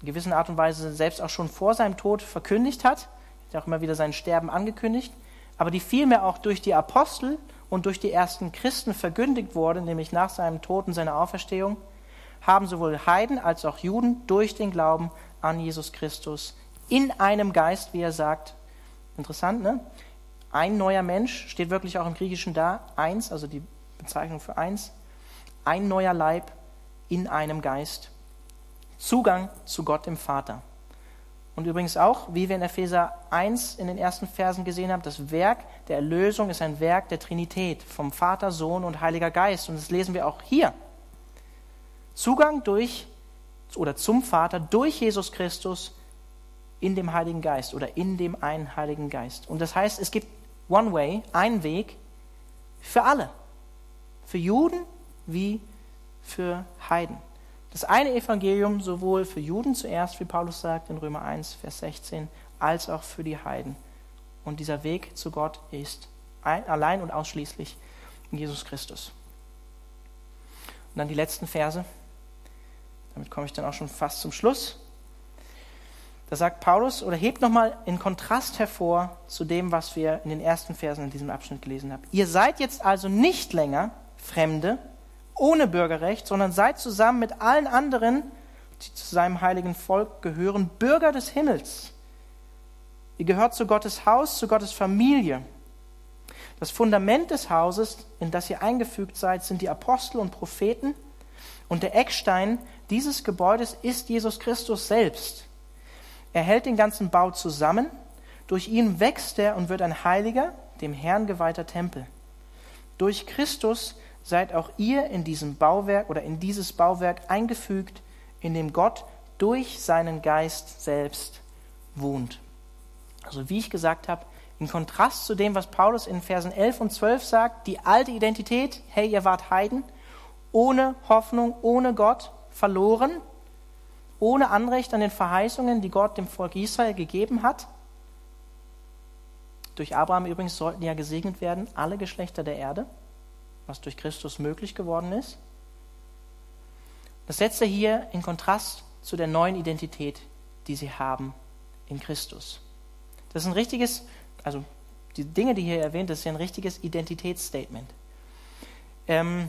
in gewisser Art und Weise selbst auch schon vor seinem Tod verkündigt hat, hat auch immer wieder sein Sterben angekündigt, aber die vielmehr auch durch die Apostel und durch die ersten Christen verkündigt wurde, nämlich nach seinem Tod und seiner Auferstehung, haben sowohl Heiden als auch Juden durch den Glauben an Jesus Christus in einem Geist, wie er sagt, interessant, ne? Ein neuer Mensch steht wirklich auch im Griechischen da, eins, also die Bezeichnung für eins, ein neuer Leib in einem Geist, Zugang zu Gott dem Vater. Und übrigens auch, wie wir in Epheser 1 in den ersten Versen gesehen haben, das Werk der Erlösung ist ein Werk der Trinität vom Vater, Sohn und Heiliger Geist. Und das lesen wir auch hier. Zugang durch oder zum Vater durch Jesus Christus in dem Heiligen Geist oder in dem einen Heiligen Geist. Und das heißt, es gibt One Way, einen Weg für alle. Für Juden wie für Heiden. Das eine Evangelium sowohl für Juden zuerst, wie Paulus sagt in Römer 1, Vers 16, als auch für die Heiden. Und dieser Weg zu Gott ist allein und ausschließlich in Jesus Christus. Und dann die letzten Verse. Damit komme ich dann auch schon fast zum Schluss. Da sagt Paulus oder hebt nochmal in Kontrast hervor zu dem, was wir in den ersten Versen in diesem Abschnitt gelesen haben. Ihr seid jetzt also nicht länger Fremde, ohne Bürgerrecht, sondern seid zusammen mit allen anderen, die zu seinem heiligen Volk gehören, Bürger des Himmels. Ihr gehört zu Gottes Haus, zu Gottes Familie. Das Fundament des Hauses, in das ihr eingefügt seid, sind die Apostel und Propheten. Und der Eckstein dieses Gebäudes ist Jesus Christus selbst. Er hält den ganzen Bau zusammen. Durch ihn wächst er und wird ein heiliger, dem Herrn geweihter Tempel. Durch Christus seid auch ihr in diesem Bauwerk oder in dieses Bauwerk eingefügt, in dem Gott durch seinen Geist selbst wohnt. Also wie ich gesagt habe, im Kontrast zu dem, was Paulus in Versen 11 und 12 sagt, die alte Identität, hey, ihr wart Heiden, ohne Hoffnung, ohne Gott, verloren, ohne Anrecht an den Verheißungen, die Gott dem Volk Israel gegeben hat. Durch Abraham übrigens sollten ja gesegnet werden alle Geschlechter der Erde, was durch Christus möglich geworden ist. Das setzt er hier in Kontrast zu der neuen Identität, die sie haben in Christus. Das ist ein richtiges, also die Dinge, die hier erwähnt, das ist ja ein richtiges Identitätsstatement. Ähm,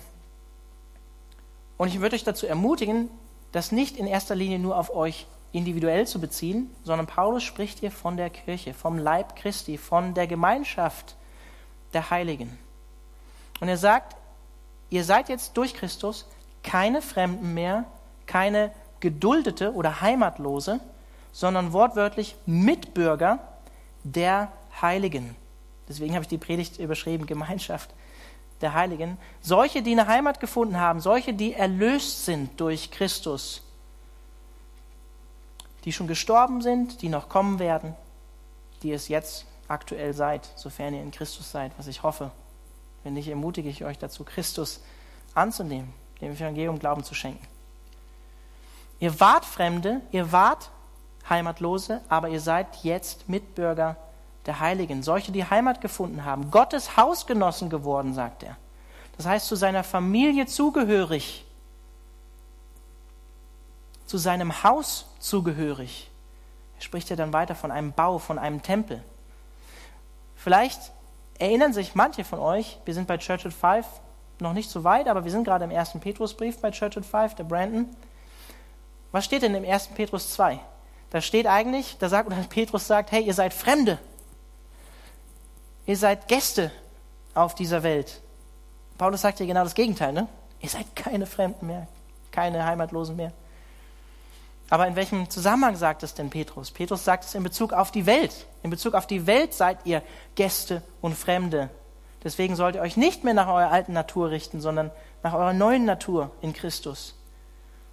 und ich würde euch dazu ermutigen, das nicht in erster Linie nur auf euch individuell zu beziehen, sondern Paulus spricht hier von der Kirche, vom Leib Christi, von der Gemeinschaft der Heiligen. Und er sagt, ihr seid jetzt durch Christus keine Fremden mehr, keine Geduldete oder Heimatlose, sondern wortwörtlich Mitbürger der Heiligen. Deswegen habe ich die Predigt überschrieben, Gemeinschaft der Heiligen, solche, die eine Heimat gefunden haben, solche, die erlöst sind durch Christus, die schon gestorben sind, die noch kommen werden, die es jetzt aktuell seid, sofern ihr in Christus seid, was ich hoffe. Wenn nicht, ermutige ich euch dazu, Christus anzunehmen, dem Evangelium Glauben zu schenken. Ihr wart Fremde, ihr wart Heimatlose, aber ihr seid jetzt Mitbürger der Heiligen, solche, die Heimat gefunden haben, Gottes Hausgenossen geworden, sagt er. Das heißt, zu seiner Familie zugehörig, zu seinem Haus zugehörig. Er spricht ja dann weiter von einem Bau, von einem Tempel. Vielleicht erinnern sich manche von euch, wir sind bei Church at Five noch nicht so weit, aber wir sind gerade im ersten Petrusbrief bei Church at Five, der Brandon. Was steht denn im ersten Petrus 2? Da steht eigentlich, da sagt, oder Petrus sagt, hey, ihr seid Fremde. Ihr seid Gäste auf dieser Welt. Paulus sagt ja genau das Gegenteil, ne? Ihr seid keine Fremden mehr, keine Heimatlosen mehr. Aber in welchem Zusammenhang sagt es denn Petrus? Petrus sagt es in Bezug auf die Welt. In Bezug auf die Welt seid ihr Gäste und Fremde. Deswegen sollt ihr euch nicht mehr nach eurer alten Natur richten, sondern nach eurer neuen Natur in Christus.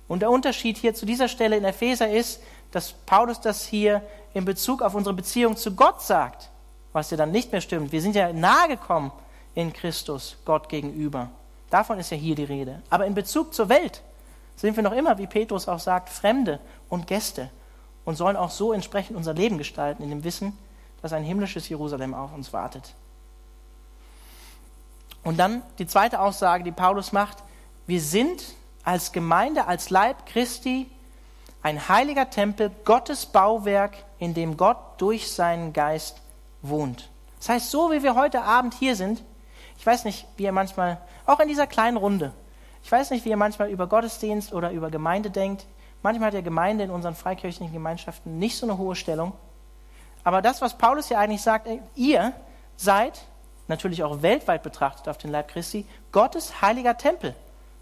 Und der Unterschied hier zu dieser Stelle in Epheser ist, dass Paulus das hier in Bezug auf unsere Beziehung zu Gott sagt was ja dann nicht mehr stimmt. Wir sind ja nahe gekommen in Christus Gott gegenüber. Davon ist ja hier die Rede. Aber in Bezug zur Welt sind wir noch immer, wie Petrus auch sagt, Fremde und Gäste und sollen auch so entsprechend unser Leben gestalten, in dem Wissen, dass ein himmlisches Jerusalem auf uns wartet. Und dann die zweite Aussage, die Paulus macht, wir sind als Gemeinde, als Leib Christi ein heiliger Tempel, Gottes Bauwerk, in dem Gott durch seinen Geist wohnt. Das heißt, so wie wir heute Abend hier sind, ich weiß nicht, wie ihr manchmal, auch in dieser kleinen Runde, ich weiß nicht, wie ihr manchmal über Gottesdienst oder über Gemeinde denkt. Manchmal hat ja Gemeinde in unseren freikirchlichen Gemeinschaften nicht so eine hohe Stellung. Aber das, was Paulus ja eigentlich sagt, ihr seid, natürlich auch weltweit betrachtet auf den Leib Christi, Gottes heiliger Tempel,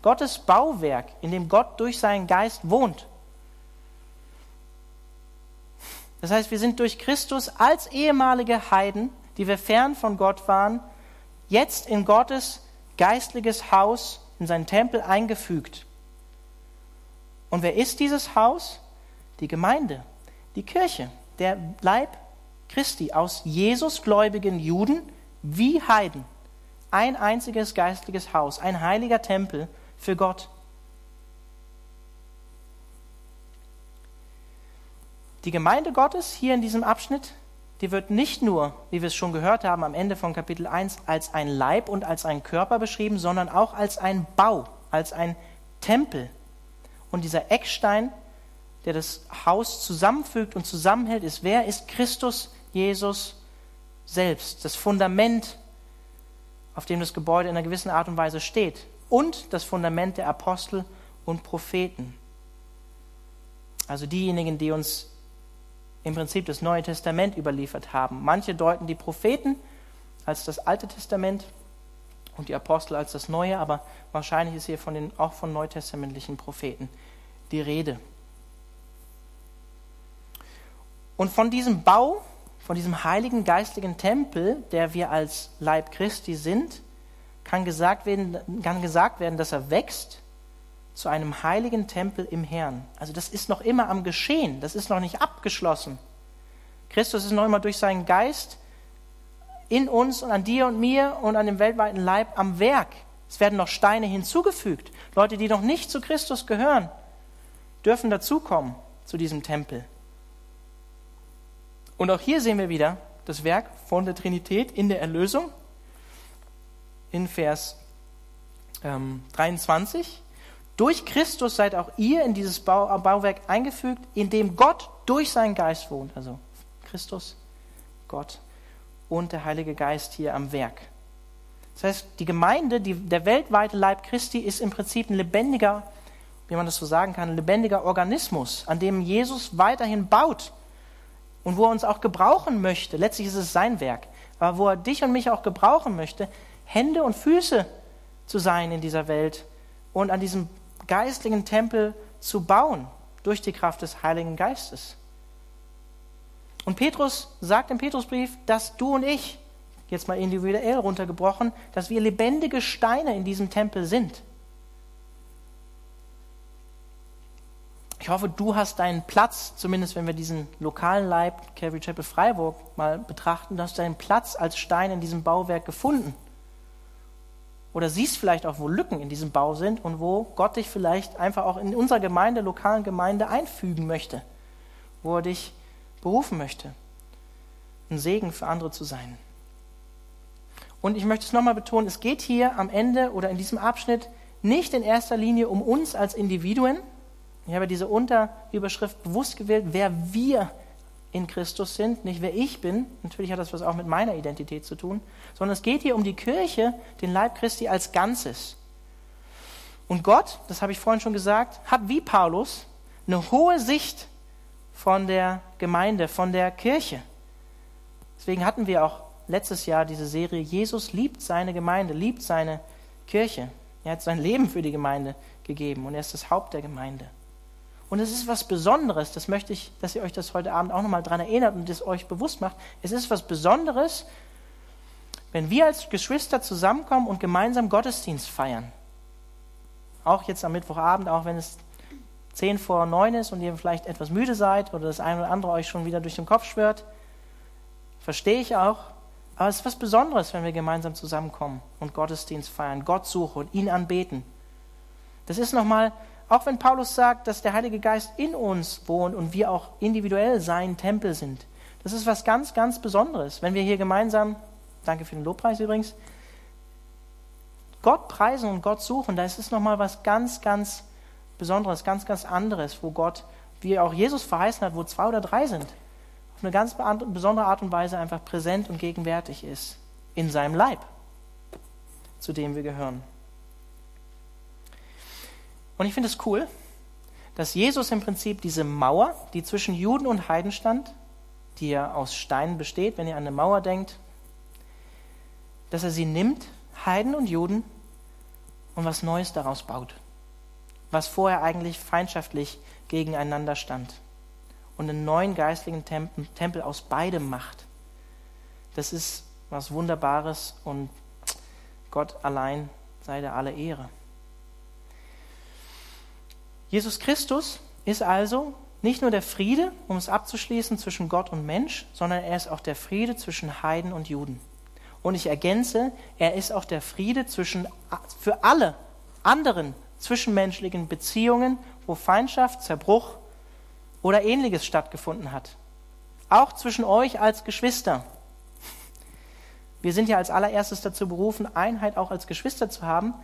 Gottes Bauwerk, in dem Gott durch seinen Geist wohnt. Das heißt, wir sind durch Christus als ehemalige Heiden, die wir fern von Gott waren, jetzt in Gottes geistliches Haus, in seinen Tempel eingefügt. Und wer ist dieses Haus? Die Gemeinde, die Kirche, der Leib Christi aus Jesusgläubigen Juden wie Heiden. Ein einziges geistliches Haus, ein heiliger Tempel für Gott. Die Gemeinde Gottes hier in diesem Abschnitt, die wird nicht nur, wie wir es schon gehört haben am Ende von Kapitel 1, als ein Leib und als ein Körper beschrieben, sondern auch als ein Bau, als ein Tempel. Und dieser Eckstein, der das Haus zusammenfügt und zusammenhält, ist wer? Ist Christus Jesus selbst, das Fundament, auf dem das Gebäude in einer gewissen Art und Weise steht. Und das Fundament der Apostel und Propheten. Also diejenigen, die uns im Prinzip das Neue Testament überliefert haben. Manche deuten die Propheten als das Alte Testament und die Apostel als das Neue, aber wahrscheinlich ist hier von den, auch von neutestamentlichen Propheten die Rede. Und von diesem Bau, von diesem heiligen geistlichen Tempel, der wir als Leib Christi sind, kann gesagt werden, kann gesagt werden dass er wächst zu einem heiligen Tempel im Herrn. Also das ist noch immer am Geschehen, das ist noch nicht abgeschlossen. Christus ist noch immer durch seinen Geist in uns und an dir und mir und an dem weltweiten Leib am Werk. Es werden noch Steine hinzugefügt. Leute, die noch nicht zu Christus gehören, dürfen dazukommen zu diesem Tempel. Und auch hier sehen wir wieder das Werk von der Trinität in der Erlösung in Vers ähm, 23. Durch Christus seid auch ihr in dieses Bau, Bauwerk eingefügt, in dem Gott durch seinen Geist wohnt. Also Christus, Gott und der Heilige Geist hier am Werk. Das heißt, die Gemeinde, die, der weltweite Leib Christi ist im Prinzip ein lebendiger, wie man das so sagen kann, ein lebendiger Organismus, an dem Jesus weiterhin baut und wo er uns auch gebrauchen möchte. Letztlich ist es sein Werk, aber wo er dich und mich auch gebrauchen möchte, Hände und Füße zu sein in dieser Welt und an diesem geistlichen Tempel zu bauen durch die Kraft des Heiligen Geistes. Und Petrus sagt im Petrusbrief, dass du und ich, jetzt mal individuell runtergebrochen, dass wir lebendige Steine in diesem Tempel sind. Ich hoffe, du hast deinen Platz, zumindest wenn wir diesen lokalen Leib Calvary Chapel Freiburg mal betrachten, du hast deinen Platz als Stein in diesem Bauwerk gefunden oder siehst vielleicht auch, wo Lücken in diesem Bau sind und wo Gott dich vielleicht einfach auch in unserer Gemeinde, lokalen Gemeinde einfügen möchte, wo er dich berufen möchte, ein Segen für andere zu sein. Und ich möchte es nochmal betonen, es geht hier am Ende oder in diesem Abschnitt nicht in erster Linie um uns als Individuen. Ich habe diese Unterüberschrift bewusst gewählt, wer wir in Christus sind, nicht wer ich bin. Natürlich hat das was auch mit meiner Identität zu tun, sondern es geht hier um die Kirche, den Leib Christi als Ganzes. Und Gott, das habe ich vorhin schon gesagt, hat wie Paulus eine hohe Sicht von der Gemeinde, von der Kirche. Deswegen hatten wir auch letztes Jahr diese Serie Jesus liebt seine Gemeinde, liebt seine Kirche. Er hat sein Leben für die Gemeinde gegeben und er ist das Haupt der Gemeinde. Und es ist was Besonderes, das möchte ich, dass ihr euch das heute Abend auch nochmal daran erinnert und das euch bewusst macht. Es ist was Besonderes, wenn wir als Geschwister zusammenkommen und gemeinsam Gottesdienst feiern. Auch jetzt am Mittwochabend, auch wenn es zehn vor neun ist und ihr vielleicht etwas müde seid oder das eine oder andere euch schon wieder durch den Kopf schwört, verstehe ich auch. Aber es ist was Besonderes, wenn wir gemeinsam zusammenkommen und Gottesdienst feiern, Gott suchen und ihn anbeten. Das ist nochmal auch wenn Paulus sagt, dass der Heilige Geist in uns wohnt und wir auch individuell sein Tempel sind. Das ist was ganz, ganz Besonderes. Wenn wir hier gemeinsam, danke für den Lobpreis übrigens, Gott preisen und Gott suchen, da ist es nochmal was ganz, ganz Besonderes, ganz, ganz anderes, wo Gott, wie auch Jesus verheißen hat, wo zwei oder drei sind, auf eine ganz besondere Art und Weise einfach präsent und gegenwärtig ist in seinem Leib, zu dem wir gehören. Und ich finde es cool, dass Jesus im Prinzip diese Mauer, die zwischen Juden und Heiden stand, die ja aus Steinen besteht, wenn ihr an eine Mauer denkt, dass er sie nimmt, Heiden und Juden, und was Neues daraus baut. Was vorher eigentlich feindschaftlich gegeneinander stand. Und einen neuen geistlichen Tempel aus beidem macht. Das ist was Wunderbares und Gott allein sei der alle Ehre. Jesus Christus ist also nicht nur der Friede, um es abzuschließen, zwischen Gott und Mensch, sondern er ist auch der Friede zwischen Heiden und Juden. Und ich ergänze, er ist auch der Friede zwischen, für alle anderen zwischenmenschlichen Beziehungen, wo Feindschaft, Zerbruch oder ähnliches stattgefunden hat. Auch zwischen euch als Geschwister. Wir sind ja als allererstes dazu berufen, Einheit auch als Geschwister zu haben,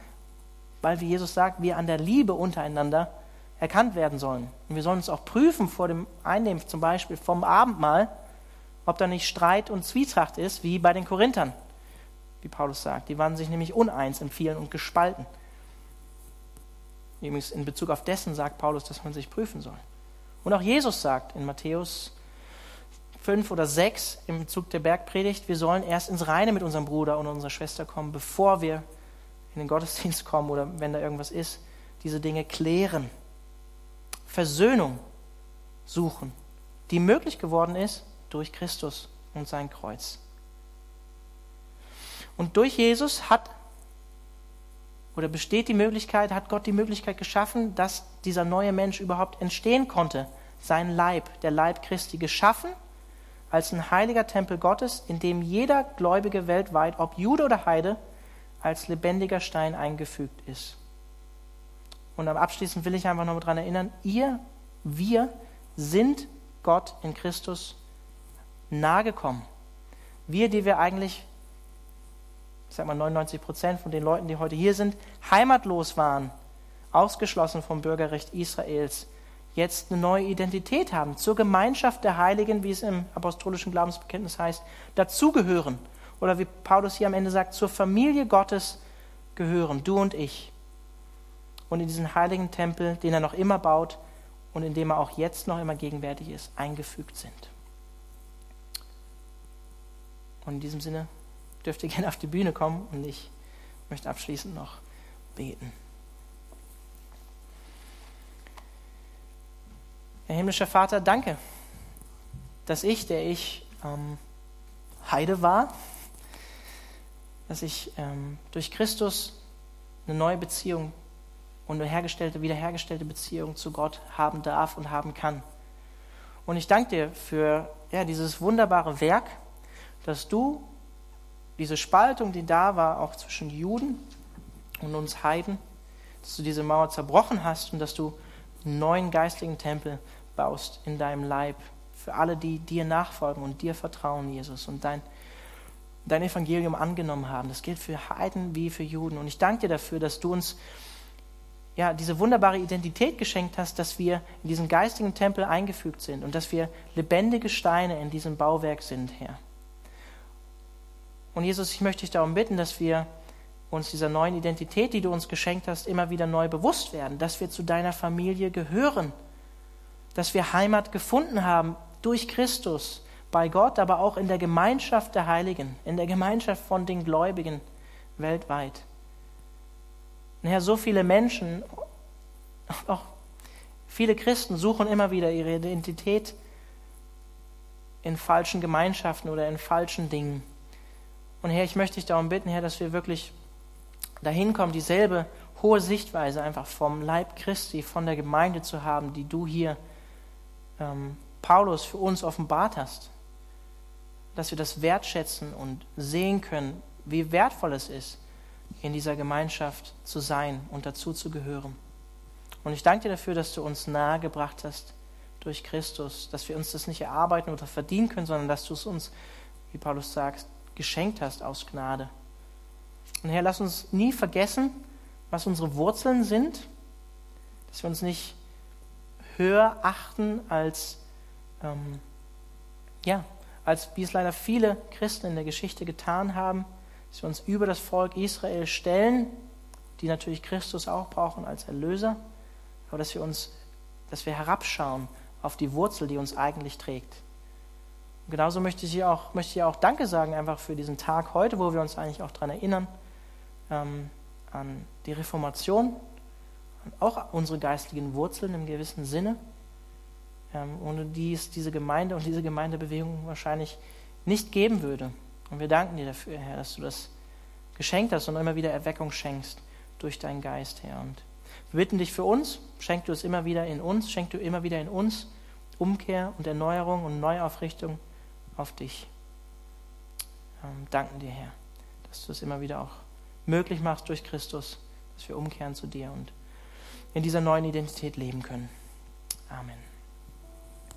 weil, wie Jesus sagt, wir an der Liebe untereinander erkannt werden sollen. Und wir sollen uns auch prüfen vor dem Einnehmen, zum Beispiel vom Abendmahl, ob da nicht Streit und Zwietracht ist, wie bei den Korinthern, wie Paulus sagt. Die waren sich nämlich uneins in vielen und gespalten. Übrigens in Bezug auf dessen sagt Paulus, dass man sich prüfen soll. Und auch Jesus sagt in Matthäus 5 oder 6 im Bezug der Bergpredigt, wir sollen erst ins Reine mit unserem Bruder und unserer Schwester kommen, bevor wir in den Gottesdienst kommen oder wenn da irgendwas ist, diese Dinge klären. Versöhnung suchen, die möglich geworden ist durch Christus und sein Kreuz. Und durch Jesus hat oder besteht die Möglichkeit, hat Gott die Möglichkeit geschaffen, dass dieser neue Mensch überhaupt entstehen konnte. Sein Leib, der Leib Christi, geschaffen als ein heiliger Tempel Gottes, in dem jeder Gläubige weltweit, ob Jude oder Heide, als lebendiger Stein eingefügt ist. Und am abschließend will ich einfach noch daran erinnern, ihr, wir sind Gott in Christus nahegekommen. Wir, die wir eigentlich, ich sag mal 99 Prozent von den Leuten, die heute hier sind, heimatlos waren, ausgeschlossen vom Bürgerrecht Israels, jetzt eine neue Identität haben, zur Gemeinschaft der Heiligen, wie es im apostolischen Glaubensbekenntnis heißt, dazugehören. Oder wie Paulus hier am Ende sagt, zur Familie Gottes gehören, du und ich und in diesen heiligen Tempel, den er noch immer baut und in dem er auch jetzt noch immer gegenwärtig ist, eingefügt sind. Und in diesem Sinne dürft ihr gerne auf die Bühne kommen und ich möchte abschließend noch beten. Herr himmlischer Vater, danke, dass ich, der ich ähm, Heide war, dass ich ähm, durch Christus eine neue Beziehung und eine hergestellte, wiederhergestellte Beziehung zu Gott haben darf und haben kann. Und ich danke dir für ja, dieses wunderbare Werk, dass du diese Spaltung, die da war, auch zwischen Juden und uns Heiden, dass du diese Mauer zerbrochen hast und dass du einen neuen geistlichen Tempel baust in deinem Leib für alle, die dir nachfolgen und dir vertrauen, Jesus, und dein, dein Evangelium angenommen haben. Das gilt für Heiden wie für Juden. Und ich danke dir dafür, dass du uns ja, diese wunderbare Identität geschenkt hast, dass wir in diesen geistigen Tempel eingefügt sind und dass wir lebendige Steine in diesem Bauwerk sind, Herr. Und Jesus, ich möchte dich darum bitten, dass wir uns dieser neuen Identität, die du uns geschenkt hast, immer wieder neu bewusst werden, dass wir zu deiner Familie gehören, dass wir Heimat gefunden haben durch Christus, bei Gott, aber auch in der Gemeinschaft der Heiligen, in der Gemeinschaft von den Gläubigen weltweit. Und Herr, so viele Menschen, auch viele Christen suchen immer wieder ihre Identität in falschen Gemeinschaften oder in falschen Dingen. Und Herr, ich möchte dich darum bitten, Herr, dass wir wirklich dahin kommen, dieselbe hohe Sichtweise einfach vom Leib Christi, von der Gemeinde zu haben, die du hier, ähm, Paulus, für uns offenbart hast. Dass wir das wertschätzen und sehen können, wie wertvoll es ist, in dieser Gemeinschaft zu sein und dazu zu gehören. Und ich danke dir dafür, dass du uns nahe gebracht hast durch Christus, dass wir uns das nicht erarbeiten oder verdienen können, sondern dass du es uns, wie Paulus sagt, geschenkt hast aus Gnade. Und Herr, lass uns nie vergessen, was unsere Wurzeln sind, dass wir uns nicht höher achten als, ähm, ja, als wie es leider viele Christen in der Geschichte getan haben, dass wir uns über das Volk Israel stellen, die natürlich Christus auch brauchen als Erlöser, aber dass wir uns, dass wir herabschauen auf die Wurzel, die uns eigentlich trägt. Und genauso möchte ich auch, möchte ich auch Danke sagen einfach für diesen Tag heute, wo wir uns eigentlich auch daran erinnern, ähm, an die Reformation, an auch unsere geistlichen Wurzeln im gewissen Sinne, ähm, ohne die es diese Gemeinde und diese Gemeindebewegung wahrscheinlich nicht geben würde. Und wir danken dir dafür, Herr, dass du das geschenkt hast und immer wieder Erweckung schenkst durch deinen Geist, Herr. Und Wir bitten dich für uns, schenk du es immer wieder in uns, schenk du immer wieder in uns Umkehr und Erneuerung und Neuaufrichtung auf dich. Ähm, danken dir, Herr, dass du es immer wieder auch möglich machst durch Christus, dass wir umkehren zu dir und in dieser neuen Identität leben können. Amen.